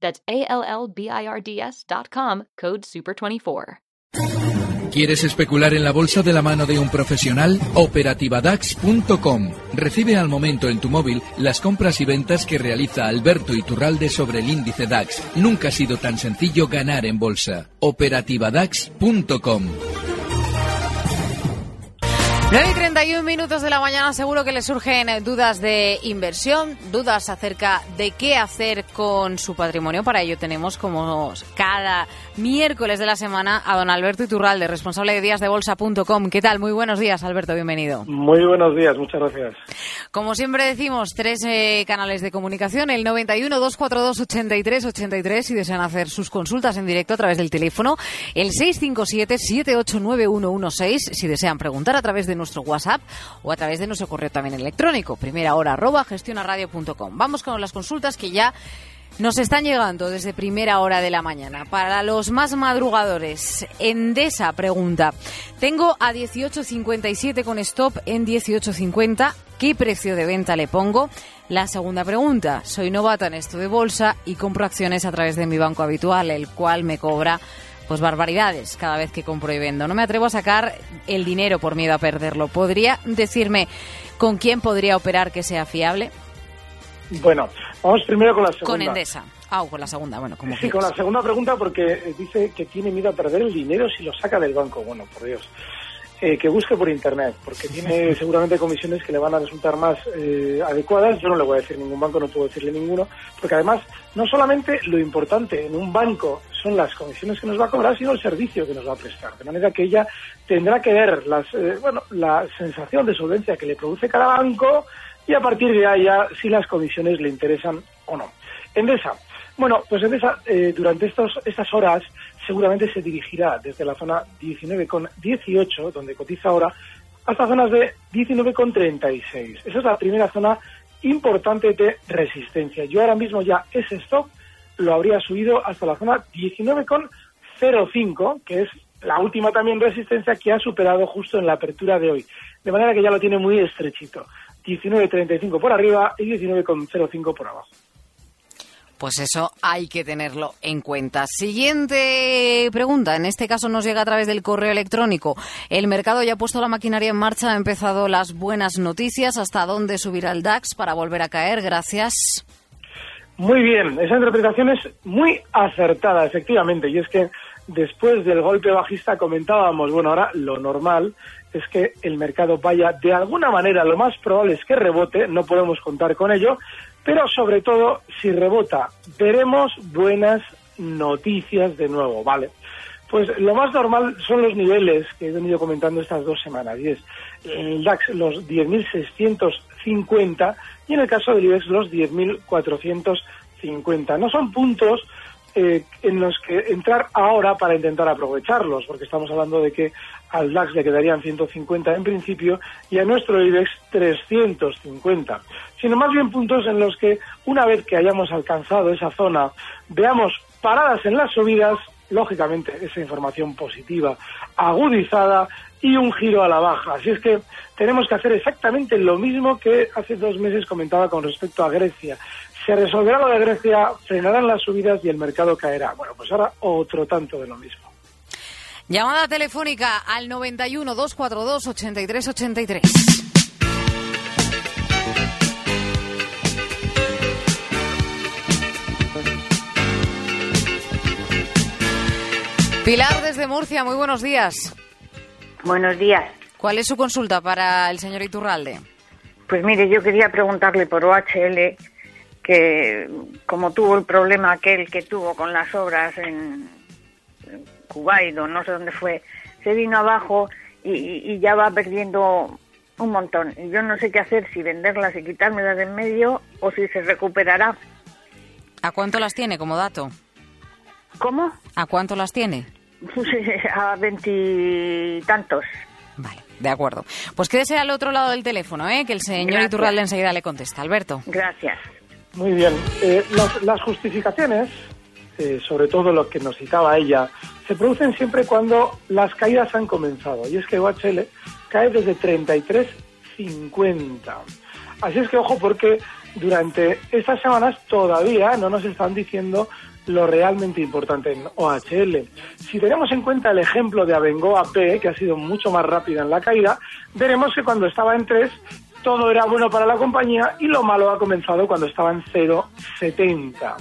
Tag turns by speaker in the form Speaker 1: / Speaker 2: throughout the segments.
Speaker 1: That's A-L-L-B-I-R-D-S dot com, code SUPER24.
Speaker 2: ¿Quieres especular en la bolsa de la mano de un profesional? Operativadax.com. Recibe al momento en tu móvil las compras y ventas que realiza Alberto Iturralde sobre el índice DAX. Nunca ha sido tan sencillo ganar en bolsa. Operativadax.com.
Speaker 3: 9 y 31 minutos de la mañana, seguro que le surgen dudas de inversión, dudas acerca de qué hacer con su patrimonio. Para ello tenemos, como cada miércoles de la semana, a don Alberto Iturralde, responsable de díasdebolsa.com. ¿Qué tal? Muy buenos días, Alberto, bienvenido.
Speaker 4: Muy buenos días, muchas gracias.
Speaker 3: Como siempre decimos, tres eh, canales de comunicación, el 91 242 83 83 si desean hacer sus consultas en directo a través del teléfono, el 657 789116 si desean preguntar a través de nuestro WhatsApp o a través de nuestro correo también electrónico, primera hora arroba gestionaradio.com. Vamos con las consultas que ya nos están llegando desde primera hora de la mañana. Para los más madrugadores, Endesa pregunta, tengo a 18.57 con stop en 18.50, ¿qué precio de venta le pongo? La segunda pregunta, soy novata en esto de bolsa y compro acciones a través de mi banco habitual, el cual me cobra pues barbaridades cada vez que compro y vendo. No me atrevo a sacar el dinero por miedo a perderlo. ¿Podría decirme con quién podría operar que sea fiable?
Speaker 4: Bueno, vamos primero con la segunda.
Speaker 3: Con Endesa. Ah, con la segunda, bueno, como
Speaker 4: Sí, con la segunda pregunta porque dice que tiene miedo a perder el dinero si lo saca del banco. Bueno, por Dios. Eh, que busque por internet, porque tiene seguramente comisiones que le van a resultar más eh, adecuadas. Yo no le voy a decir ningún banco, no puedo decirle ninguno, porque además no solamente lo importante en un banco son las comisiones que nos va a cobrar, sino el servicio que nos va a prestar. De manera que ella tendrá que ver las, eh, bueno, la sensación de solvencia que le produce cada banco y a partir de ahí ya si las comisiones le interesan o no. Endesa. Bueno, pues Endesa eh, durante estos, estas horas seguramente se dirigirá desde la zona 19,18, donde cotiza ahora, hasta zonas de 19,36. Esa es la primera zona importante de resistencia. Yo ahora mismo ya ese stop lo habría subido hasta la zona 19,05, que es la última también resistencia que ha superado justo en la apertura de hoy. De manera que ya lo tiene muy estrechito. 19,35 por arriba y 19,05 por abajo.
Speaker 3: Pues eso hay que tenerlo en cuenta. Siguiente pregunta. En este caso nos llega a través del correo electrónico. El mercado ya ha puesto la maquinaria en marcha, ha empezado las buenas noticias. ¿Hasta dónde subirá el DAX para volver a caer? Gracias.
Speaker 4: Muy bien, esa interpretación es muy acertada, efectivamente. Y es que después del golpe bajista comentábamos, bueno, ahora lo normal es que el mercado vaya de alguna manera, lo más probable es que rebote, no podemos contar con ello, pero sobre todo, si rebota, veremos buenas noticias de nuevo, ¿vale? Pues lo más normal son los niveles que he venido comentando estas dos semanas, y es el DAX los 10.650 y en el caso del IBEX los 10.450. No son puntos eh, en los que entrar ahora para intentar aprovecharlos, porque estamos hablando de que al DAX le quedarían 150 en principio y a nuestro IBEX 350, sino más bien puntos en los que una vez que hayamos alcanzado esa zona, veamos paradas en las subidas, lógicamente esa información positiva agudizada y un giro a la baja. Así es que tenemos que hacer exactamente lo mismo que hace dos meses comentaba con respecto a Grecia. Se resolverá lo de Grecia, frenarán las subidas y el mercado caerá. Bueno, pues ahora otro tanto de lo mismo.
Speaker 3: Llamada telefónica al 91 242 8383. Pilar desde Murcia, muy buenos días.
Speaker 5: Buenos días.
Speaker 3: ¿Cuál es su consulta para el señor Iturralde?
Speaker 5: Pues mire, yo quería preguntarle por OHL que como tuvo el problema aquel que tuvo con las obras en Kuwait o no sé dónde fue, se vino abajo y, ya va perdiendo un montón. Y yo no sé qué hacer, si venderlas y quitármelas de en medio o si se recuperará.
Speaker 3: ¿A cuánto las tiene como dato?
Speaker 5: ¿Cómo?
Speaker 3: ¿A cuánto las tiene?
Speaker 5: a veintitantos.
Speaker 3: Vale, de acuerdo. Pues quédese al otro lado del teléfono, ¿eh? que el señor Iturralde enseguida le contesta. Alberto.
Speaker 5: Gracias.
Speaker 4: Muy bien. Eh, las, justificaciones, eh, sobre todo lo que nos citaba ella, se producen siempre cuando las caídas han comenzado. Y es que OHL cae desde 33.50. Así es que ojo porque durante estas semanas todavía no nos están diciendo lo realmente importante en OHL. Si tenemos en cuenta el ejemplo de Abengoa P, que ha sido mucho más rápida en la caída, veremos que cuando estaba en 3 todo era bueno para la compañía y lo malo ha comenzado cuando estaba en 0,70.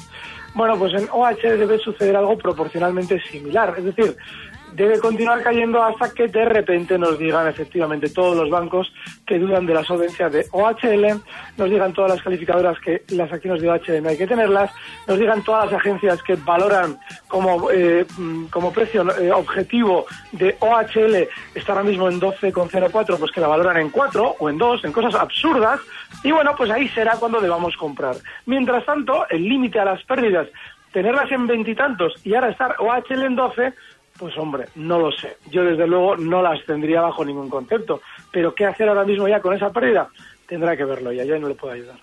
Speaker 4: Bueno, pues en OHL debe suceder algo proporcionalmente similar, es decir, debe continuar cayendo hasta que de repente nos digan efectivamente todos los bancos que dudan de la solvencia de OHL, nos digan todas las calificadoras que las acciones de OHL no hay que tenerlas, nos digan todas las agencias que valoran como, eh, mm, como precio eh, objetivo de OHL está ahora mismo en 12,04, pues que la valoran en 4 o en 2, en cosas absurdas, y bueno, pues ahí será cuando debamos comprar. Mientras tanto, el límite a las pérdidas tenerlas en veintitantos y, y ahora estar OHL en 12, pues hombre, no lo sé. Yo desde luego no las tendría bajo ningún concepto. Pero ¿qué hacer ahora mismo ya con esa pérdida? Tendrá que verlo ya, yo no le puedo ayudar.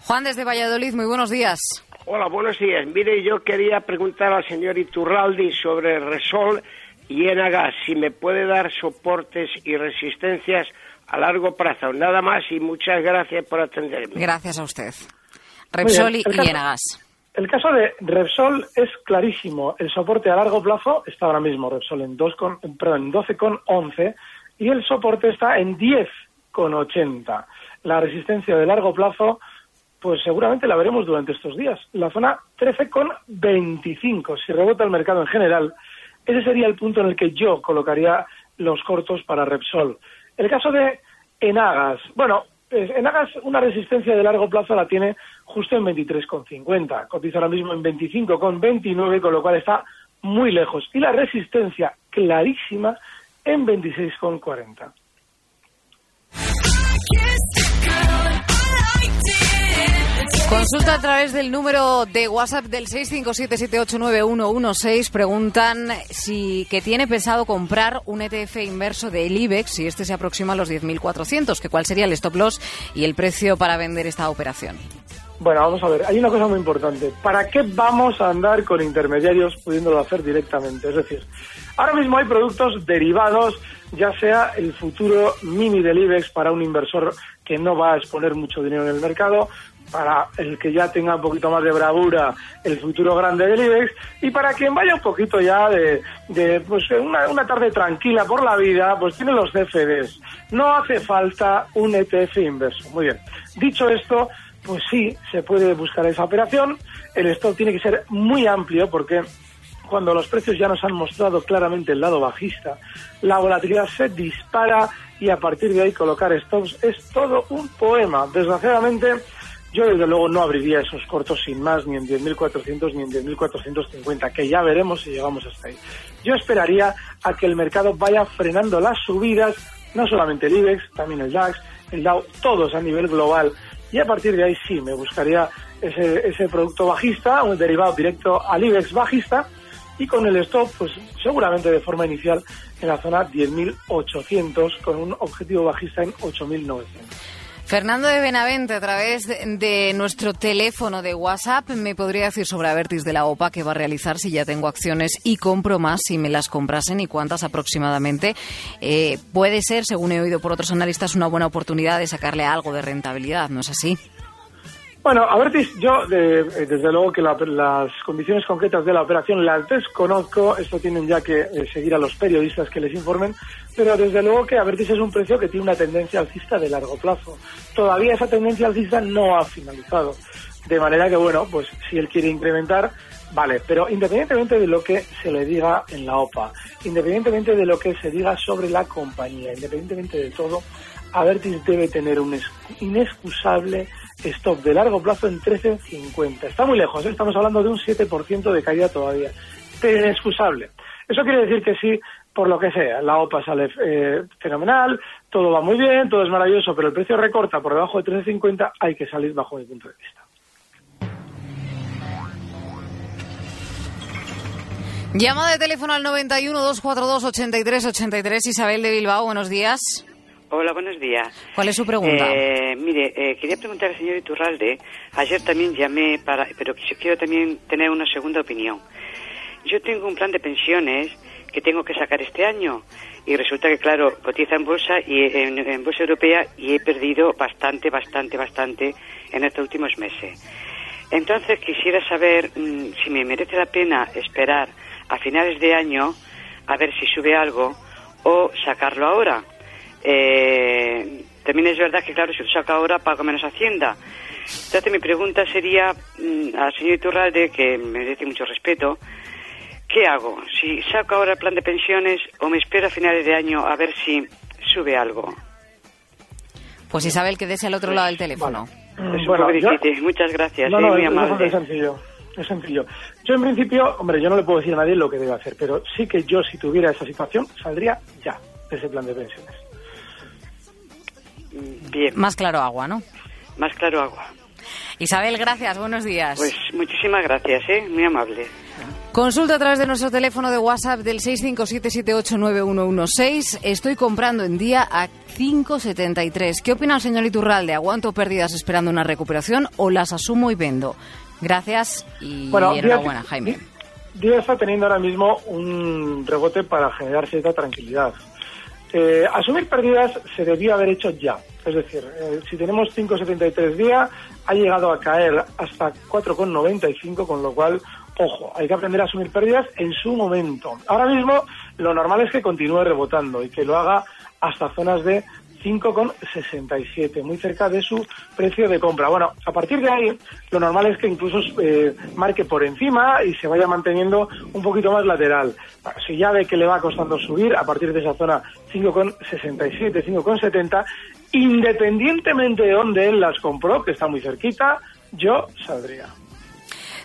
Speaker 3: Juan desde Valladolid, muy buenos días.
Speaker 6: Hola, buenos días. Mire, yo quería preguntar al señor Iturraldi sobre Resol y Enagas, si me puede dar soportes y resistencias a largo plazo. Nada más y muchas gracias por atenderme.
Speaker 3: Gracias a usted. Repsol y Enagas.
Speaker 4: El caso de Repsol es clarísimo. El soporte a largo plazo está ahora mismo Repsol en, 2 con, en 12,11 y el soporte está en 10,80. La resistencia de largo plazo, pues seguramente la veremos durante estos días. La zona 13,25. Si rebota el mercado en general, ese sería el punto en el que yo colocaría los cortos para Repsol. El caso de Enagas, bueno, Enagas una resistencia de largo plazo la tiene justo en 23,50. Cotiza ahora mismo en 25,29, con lo cual está muy lejos. Y la resistencia clarísima en 26,40.
Speaker 3: Consulta a través del número de WhatsApp del 657789116. Preguntan si que tiene pensado comprar un ETF inverso del IBEX si este se aproxima a los 10.400, que cuál sería el stop loss y el precio para vender esta operación.
Speaker 4: Bueno, vamos a ver, hay una cosa muy importante. ¿Para qué vamos a andar con intermediarios pudiéndolo hacer directamente? Es decir, ahora mismo hay productos derivados, ya sea el futuro mini del IBEX para un inversor que no va a exponer mucho dinero en el mercado, para el que ya tenga un poquito más de bravura el futuro grande del IBEX y para quien vaya un poquito ya de, de pues una, una, tarde tranquila por la vida, pues tiene los CFDs. No hace falta un ETF inverso. Muy bien. Dicho esto, pues sí, se puede buscar esa operación. El stock tiene que ser muy amplio porque cuando los precios ya nos han mostrado claramente el lado bajista, la volatilidad se dispara y a partir de ahí colocar stops es todo un poema. Desgraciadamente, yo desde luego no abriría esos cortos sin más, ni en 10.400 ni en 10.450, que ya veremos si llegamos hasta ahí. Yo esperaría a que el mercado vaya frenando las subidas, no solamente el IBEX, también el DAX, el Dow, todos a nivel global y a partir de ahí sí me buscaría ese, ese producto bajista, un derivado directo al IBEX bajista y con el stop, pues seguramente de forma inicial en la zona 10.800 con un objetivo bajista en 8.900.
Speaker 3: Fernando de Benavente, a través de, nuestro teléfono de WhatsApp, me podría decir sobre Avertis de la OPA que va a realizar si ya tengo acciones y compro más si me las comprasen y cuántas aproximadamente. Eh, puede ser, según he oído por otros analistas, una buena oportunidad de sacarle algo de rentabilidad, ¿no es así?
Speaker 4: Bueno, Avertis, yo eh, desde luego que las condiciones concretas de la operación las desconozco, esto tienen ya que eh, seguir a los periodistas que les informen, pero desde luego que Avertis es un precio que tiene una tendencia alcista de largo plazo. Todavía esa tendencia alcista no ha finalizado. De manera que, bueno, pues si él quiere incrementar, Vale, pero independientemente de lo que se le diga en la OPA, independientemente de lo que se diga sobre la compañía, independientemente de todo, Avertis debe tener un inexcusable stop de largo plazo en 13.50. Está muy lejos, ¿eh? estamos hablando de un 7% de caída todavía. Pero inexcusable. Eso quiere decir que sí, por lo que sea, la OPA sale eh, fenomenal, todo va muy bien, todo es maravilloso, pero el precio recorta por debajo de 13.50, hay que salir bajo mi punto de vista.
Speaker 3: Llama de teléfono al 91 242 83 83 Isabel de Bilbao, buenos días.
Speaker 7: Hola, buenos días.
Speaker 3: ¿Cuál es su pregunta?
Speaker 7: Eh, mire, eh, quería preguntar al señor Iturralde. Ayer también llamé para, pero quiero también tener una segunda opinión. Yo tengo un plan de pensiones que tengo que sacar este año y resulta que, claro, cotiza en bolsa y en, bolsa europea y he perdido bastante, bastante, bastante en estos últimos meses. Entonces quisiera saber mm, si me merece la pena esperar a finales de año a ver si sube algo o sacarlo ahora eh, también es verdad que, claro, si lo saca ahora, pago menos Hacienda. Entonces, mi pregunta sería mm, al señor Iturralde, que me merece mucho respeto, ¿qué hago? ¿Si saco ahora el plan de pensiones o me espero a finales de año a ver si sube algo?
Speaker 3: Pues Isabel, que al otro lado del teléfono.
Speaker 7: Es bueno, Muchas gracias,
Speaker 4: no, muy amable. Es sencillo. Es sencillo. Yo, en principio, hombre, yo no le puedo decir a nadie lo que debe hacer, pero sí que yo, si tuviera esa situación, saldría ya de ese plan de pensiones.
Speaker 7: Bien.
Speaker 3: Más claro agua, ¿no?
Speaker 7: Más claro agua.
Speaker 3: Isabel, gracias, buenos días.
Speaker 7: Pues muchísimas gracias, ¿eh? muy amable.
Speaker 3: Consulta a través de nuestro teléfono de WhatsApp del 657789116. Estoy comprando en día a 5,73. ¿Qué opina el señor Iturralde? ¿Aguanto pérdidas esperando una recuperación o las asumo y vendo? Gracias y
Speaker 4: bueno,
Speaker 3: enhorabuena, Jaime.
Speaker 4: Día está teniendo ahora mismo un rebote para generar cierta tranquilidad. Eh, asumir pérdidas se debía haber hecho ya. Es decir, eh, si tenemos 5,73 días, ha llegado a caer hasta 4,95, con lo cual, ojo, hay que aprender a asumir pérdidas en su momento. Ahora mismo, lo normal es que continúe rebotando y que lo haga hasta zonas de 5,67, muy cerca de su precio de compra. Bueno, a partir de ahí, lo normal es que incluso eh, marque por encima y se vaya manteniendo un poquito más lateral. Si ya ve que le va costando subir, a partir de esa zona 5,67, 5,70, independientemente de dónde él las compró, que está muy cerquita, yo saldría.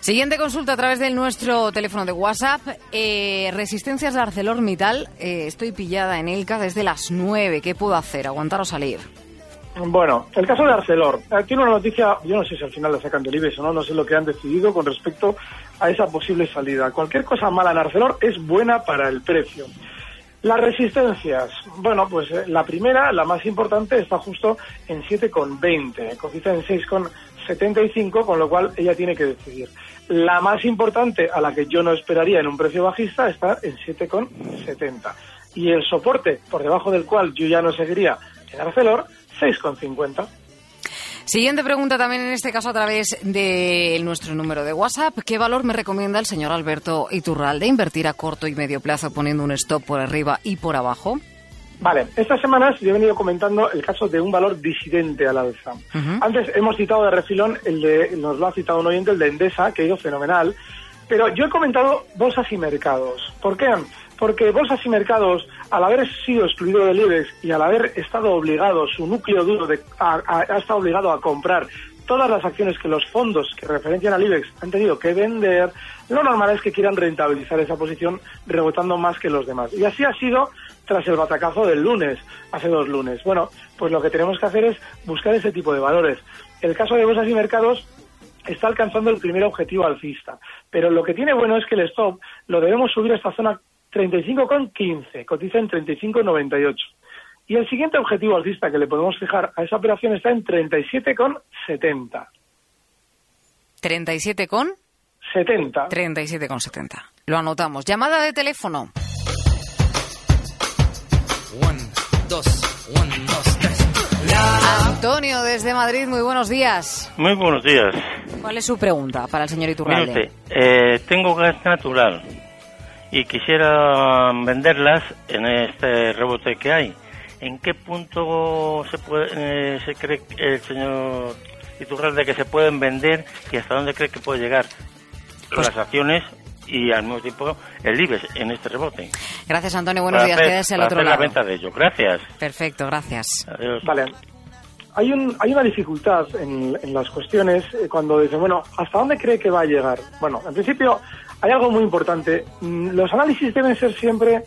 Speaker 3: Siguiente consulta a través de nuestro teléfono de WhatsApp. Eh, resistencias de ArcelorMittal. Eh, estoy pillada en Elca desde las 9. ¿Qué puedo hacer? ¿Aguantar o salir?
Speaker 4: Bueno, el caso de Arcelor. Tiene una noticia, yo no sé si al final la sacan del IBEX o no, no sé lo que han decidido con respecto a esa posible salida. Cualquier cosa mala en Arcelor es buena para el precio. Las resistencias, bueno, pues eh, la primera, la más importante, está justo en 7,20, cotiza en 6,75, con lo cual ella tiene que decidir. La más importante, a la que yo no esperaría en un precio bajista, está en 7,70. Y el soporte, por debajo del cual yo ya no seguiría en Arcelor, 6,50.
Speaker 3: Siguiente pregunta también en este caso a través de nuestro número de WhatsApp. ¿Qué valor me recomienda el señor Alberto Iturralde invertir a corto y medio plazo poniendo un stop por arriba y por abajo?
Speaker 4: Vale, estas semanas yo he venido comentando el caso de un valor disidente al alza. Antes hemos citado de refilón el de, nos lo ha citado un oyente, el de Endesa, que ha ido fenomenal. Pero yo he comentado bolsas y mercados. ¿Por qué? Porque bolsas y mercados, al haber sido excluido del IBEX y al haber estado obligado, su núcleo duro de, ha estado obligado a comprar todas las acciones que los fondos que referencian al IBEX han tenido que vender, lo normal es que quieran rentabilizar esa posición rebotando más que los demás. Y así ha sido tras el batacazo del lunes, hace dos lunes. Bueno, pues lo que tenemos que hacer es buscar ese tipo de valores. El caso de bolsas y mercados está alcanzando el primer objetivo alcista, pero lo que tiene bueno es que el stop lo debemos subir a esta zona 35,15, cotiza en 35,98. Y el siguiente objetivo alcista que le podemos fijar a esa operación está en 37,70.
Speaker 3: ¿37 con?
Speaker 4: 70.
Speaker 3: 37,70. Lo anotamos. Llamada de teléfono. Antonio, desde Madrid, muy buenos días.
Speaker 8: Muy buenos días.
Speaker 3: ¿Cuál es su pregunta para el señor Iturralde?
Speaker 8: Eh, tengo gas natural y quisiera venderlas en este rebote que hay. ¿En qué punto se, puede, eh, se cree el señor Iturralde que se pueden vender y hasta dónde cree que puede llegar?
Speaker 3: Pues
Speaker 8: las acciones y al mismo tiempo el IBEX en este rebote.
Speaker 3: Gracias, Antonio. Buenos
Speaker 8: Para
Speaker 3: días.
Speaker 8: hacer-
Speaker 3: Quédese al
Speaker 8: para
Speaker 3: otro
Speaker 8: hacer
Speaker 3: lado.
Speaker 8: la venta de ello. Gracias.
Speaker 3: Perfecto, gracias.
Speaker 8: Adiós.
Speaker 4: Vale. Hay, un, hay una dificultad en, en las cuestiones eh, cuando dicen, bueno, ¿hasta dónde cree que va a llegar? Bueno, en principio hay algo muy importante. Mm, Los análisis deben ser siempre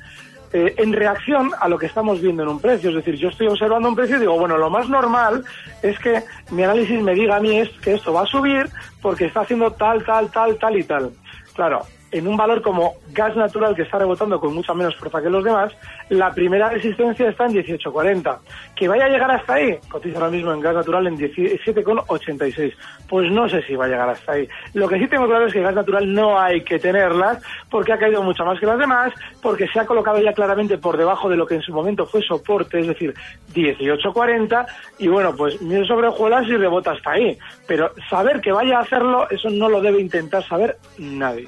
Speaker 4: eh, en reacción a lo que estamos viendo en un precio. Es decir, yo estoy observando un precio y digo, bueno, lo más normal es que mi análisis me diga a mí es que esto va a subir porque está haciendo tal, tal, tal, tal y tal. Claro, en un valor como gas natural que está rebotando con mucha menos fuerza que los demás, la primera resistencia está en 18.40. Que vaya a llegar hasta ahí, cotiza ahora mismo en gas natural en 17,86. Pues no sé si va a llegar hasta ahí. Lo que sí tengo claro es que gas natural no hay que tenerlas porque ha caído mucho más que las demás, porque se ha colocado ya claramente por debajo de lo que en su momento fue soporte, es decir, 18.40. Y bueno, pues miel sobre hojuelas y rebota hasta ahí. Pero saber que vaya a hacerlo, eso no lo debe intentar saber nadie.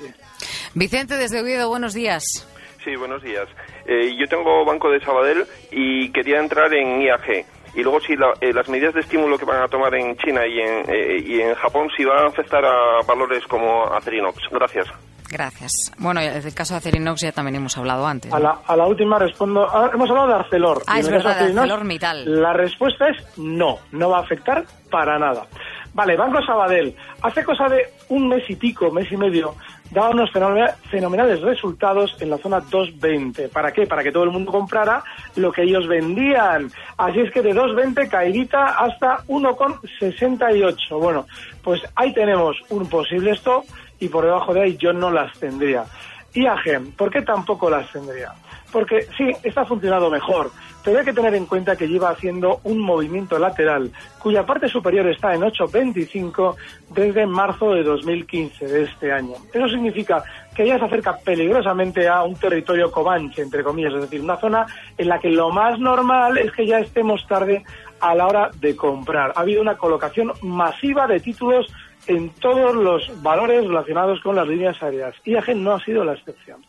Speaker 3: Vicente, desde Oviedo, buenos días.
Speaker 9: Sí, buenos días. Eh, yo tengo Banco de Sabadell y quería entrar en IAG. Y luego si la- eh, las medidas de estímulo que van a tomar en China y en, eh, y en Japón, si van a afectar a valores como Acerinox. Gracias.
Speaker 3: Gracias. Bueno, del caso de Acerinox ya también hemos hablado antes.
Speaker 4: A la, a la última respondo. ah, hemos hablado de Arcelor.
Speaker 3: Ah,
Speaker 4: Y
Speaker 3: es
Speaker 4: el
Speaker 3: verdad, de
Speaker 4: Acerinox,
Speaker 3: ArcelorMittal.
Speaker 4: La respuesta es no, no va a afectar para nada. Vale, Banco Sabadell. Hace cosa de un mes y pico, mes y medio, daba unos fenome- fenomenales resultados en la zona 220. ¿Para qué? Para que todo el mundo comprara lo que ellos vendían. Así es que de 220 caidita hasta 1,68. Bueno, pues ahí tenemos un posible stop y por debajo de ahí yo no las tendría. IAG, ¿por qué tampoco las tendría? Porque sí, está funcionando mejor, pero hay que tener en cuenta que lleva haciendo un movimiento lateral cuya parte superior está en 8.25 desde marzo de 2015 de este año. Eso significa que ya se acerca peligrosamente a un territorio comanche, entre comillas, es decir, una zona en la que lo más normal es que ya estemos tarde a la hora de comprar. Ha habido una colocación masiva de títulos en todos los valores relacionados con las líneas aéreas. IAG no ha sido la excepción.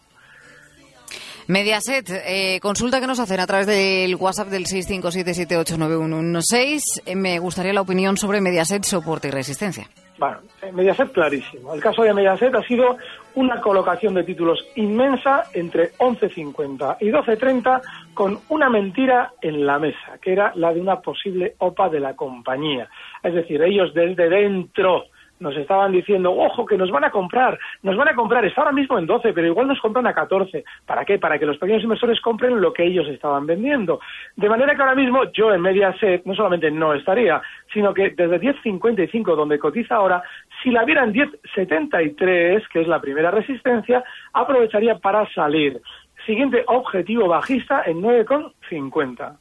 Speaker 3: Mediaset, eh, consulta que nos hacen a través del WhatsApp del 657789116. Eh, me gustaría la opinión sobre Mediaset, soporte y resistencia.
Speaker 4: Bueno, eh, Mediaset clarísimo. El caso de Mediaset ha sido una colocación de títulos inmensa entre 11.50 y 12.30 con una mentira en la mesa, que era la de una posible OPA de la compañía. Es decir, ellos desde dentro nos estaban diciendo, ojo, que nos van a comprar, nos van a comprar, está ahora mismo en 12, pero igual nos compran a 14. ¿Para qué? Para que los pequeños inversores compren lo que ellos estaban vendiendo. De manera que ahora mismo yo en Mediaset no solamente no estaría, sino que desde 10.55, donde cotiza ahora, si la viera en 10.73, que es la primera resistencia, aprovecharía para salir. Siguiente objetivo bajista en 9,50.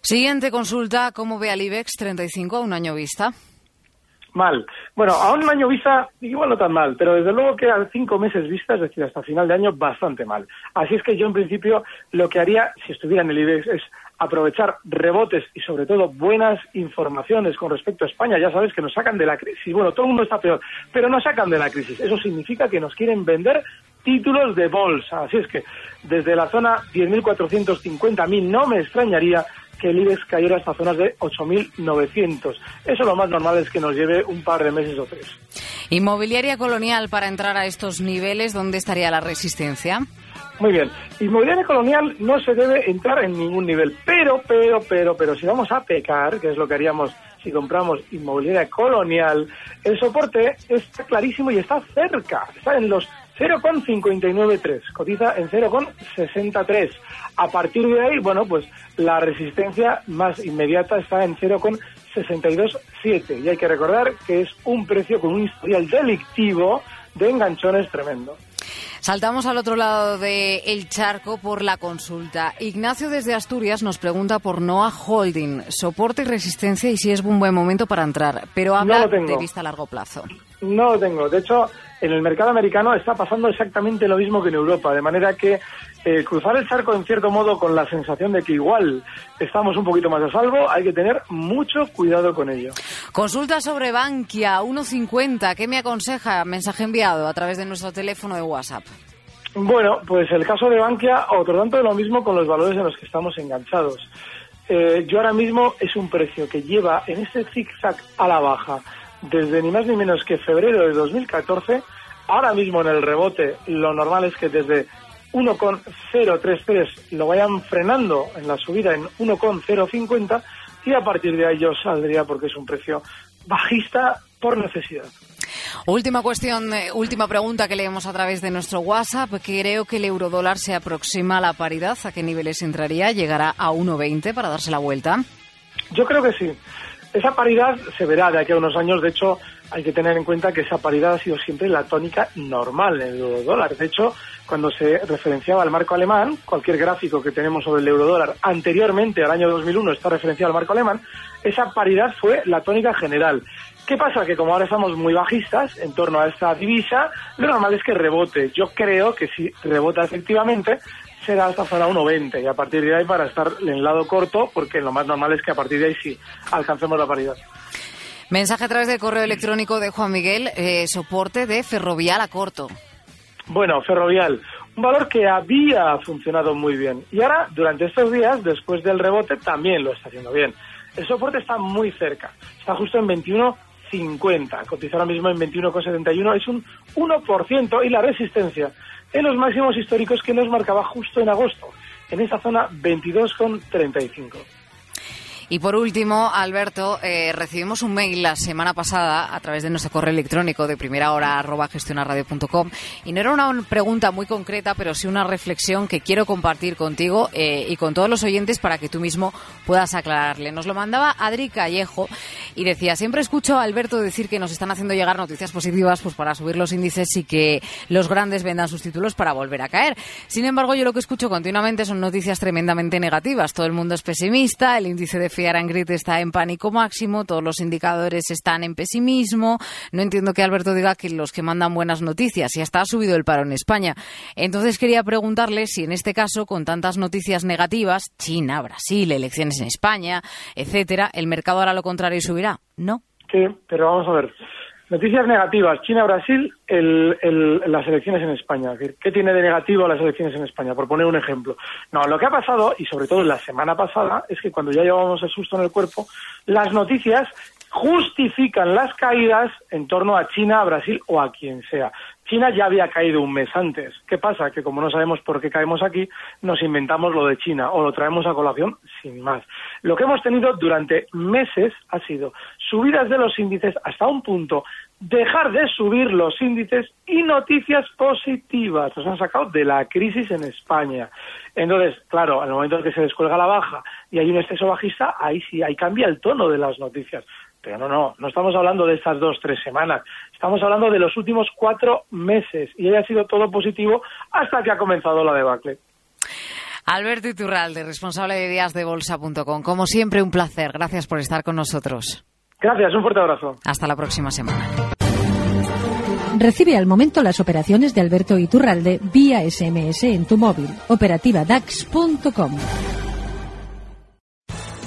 Speaker 3: Siguiente consulta, ¿cómo ve al IBEX 35 a un año vista?
Speaker 4: Mal. Bueno, a un año vista, igual no tan mal, pero desde luego que a cinco meses vista, es decir, hasta final de año, bastante mal. Así es que yo, en principio, lo que haría, si estuviera en el IBEX, es aprovechar rebotes y, sobre todo, buenas informaciones con respecto a España. Ya sabes que nos sacan de la crisis. Bueno, todo el mundo está peor, pero nos sacan de la crisis. Eso significa que nos quieren vender títulos de bolsa. Así es que, desde la zona 10.450, a no me extrañaría que el IBEX cayera hasta zonas de 8.900. Eso lo más normal es que nos lleve un par de meses o tres.
Speaker 3: Inmobiliaria colonial para entrar a estos niveles, ¿dónde estaría la resistencia?
Speaker 4: Muy bien. Inmobiliaria colonial no se debe entrar en ningún nivel. Pero, pero, pero, pero, si vamos a pecar, que es lo que haríamos si compramos inmobiliaria colonial, el soporte está clarísimo y está cerca. Está en los 0,593, cotiza en 0,63. A partir de ahí, bueno, pues la resistencia más inmediata está en 0,627. Y hay que recordar que es un precio con un historial delictivo de enganchones tremendo.
Speaker 3: Saltamos al otro lado del charco por la consulta. Ignacio desde Asturias nos pregunta por Noah Holding, soporte y resistencia y si es un buen momento para entrar, pero habla
Speaker 4: No
Speaker 3: de vista a largo plazo.
Speaker 4: No lo tengo. De hecho, en el mercado americano está pasando exactamente lo mismo que en Europa, de manera que eh, cruzar el charco en cierto modo con la sensación de que igual estamos un poquito más a salvo, hay que tener mucho cuidado con ello.
Speaker 3: Consulta sobre Bankia 1.50, ¿qué me aconseja? Mensaje enviado a través de nuestro teléfono de WhatsApp.
Speaker 4: Bueno, pues el caso de Bankia, otro tanto de lo mismo con los valores en los que estamos enganchados. Eh, yo ahora mismo es un precio que lleva en este zigzag a la baja desde ni más ni menos que febrero de 2014 ahora mismo en el rebote lo normal es que desde 1,033 lo vayan frenando en la subida en 1,050 y a partir de ahí yo saldría porque es un precio bajista por necesidad.
Speaker 3: Última cuestión, eh, última pregunta que leemos a través de nuestro WhatsApp. Creo que el eurodólar se aproxima a la paridad. ¿A qué niveles entraría? ¿Llegará a 1,20 para darse la vuelta?
Speaker 4: Yo creo que sí. Esa paridad se verá de aquí a unos años. De hecho, hay que tener en cuenta que esa paridad ha sido siempre la tónica normal en el eurodólar. De hecho, cuando se referenciaba al marco alemán, cualquier gráfico que tenemos sobre el eurodólar anteriormente al año 2001 está referenciado al marco alemán, esa paridad fue la tónica general. ¿Qué pasa? Que como ahora estamos muy bajistas en torno a esta divisa, lo normal es que rebote. Yo creo que si rebota efectivamente, será hasta zona 1.20 y a partir de ahí para estar en el lado corto, porque lo más normal es que a partir de ahí sí alcancemos la paridad.
Speaker 3: Mensaje a través del correo electrónico de Juan Miguel, eh, soporte de ferrovial a corto.
Speaker 4: Bueno, ferrovial, un valor que había funcionado muy bien y ahora durante estos días, después del rebote, también lo está haciendo bien. El soporte está muy cerca, está justo en 21.50, cotiza ahora mismo en 21,71, es un 1% y la resistencia en los máximos históricos que nos marcaba justo en agosto, en esa zona 22,35.
Speaker 3: Y por último, Alberto, eh, recibimos un mail la semana pasada a través de nuestro correo electrónico de primera hora arroba gestionarradio.com y no era una pregunta muy concreta, pero sí una reflexión que quiero compartir contigo eh, y con todos los oyentes para que tú mismo puedas aclararle. Nos lo mandaba Adri Callejo y decía, siempre escucho a Alberto decir que nos están haciendo llegar noticias positivas pues para subir los índices y que los grandes vendan sus títulos para volver a caer. Sin embargo, yo lo que escucho continuamente son noticias tremendamente negativas. Todo el mundo es pesimista, el índice de Grit está en pánico máximo, todos los indicadores están en pesimismo. No entiendo que Alberto diga que los que mandan buenas noticias y hasta ha subido el paro en España. Entonces quería preguntarle si en este caso, con tantas noticias negativas, China, Brasil, elecciones en España, etcétera, el mercado hará lo contrario y subirá. ¿No?
Speaker 4: Sí, pero vamos a ver. Noticias negativas. China-Brasil, las elecciones en España. ¿Qué tiene de negativo las elecciones en España? Por poner un ejemplo. No, lo que ha pasado, y sobre todo la semana pasada, es que cuando ya llevábamos el susto en el cuerpo, las noticias justifican las caídas en torno a China, a Brasil o a quien sea. China ya había caído un mes antes. ¿Qué pasa? Que como no sabemos por qué caemos aquí, nos inventamos lo de China o lo traemos a colación sin más. Lo que hemos tenido durante meses ha sido subidas de los índices hasta un punto, dejar de subir los índices y noticias positivas. Nos han sacado de la crisis en España. Entonces, claro, al momento en que se descuelga la baja y hay un exceso bajista, ahí sí, ahí cambia el tono de las noticias. Pero no, no, no estamos hablando de estas dos, tres semanas. Estamos hablando de los últimos cuatro meses y ha sido todo positivo hasta que ha comenzado la debacle.
Speaker 3: Alberto Iturralde, responsable de díasdebolsa.com. Como siempre, un placer. Gracias por estar con nosotros.
Speaker 4: Gracias, un fuerte abrazo.
Speaker 3: Hasta la próxima semana.
Speaker 10: Recibe al momento las operaciones de Alberto Iturralde vía SMS en tu móvil. Operativa DAX.com.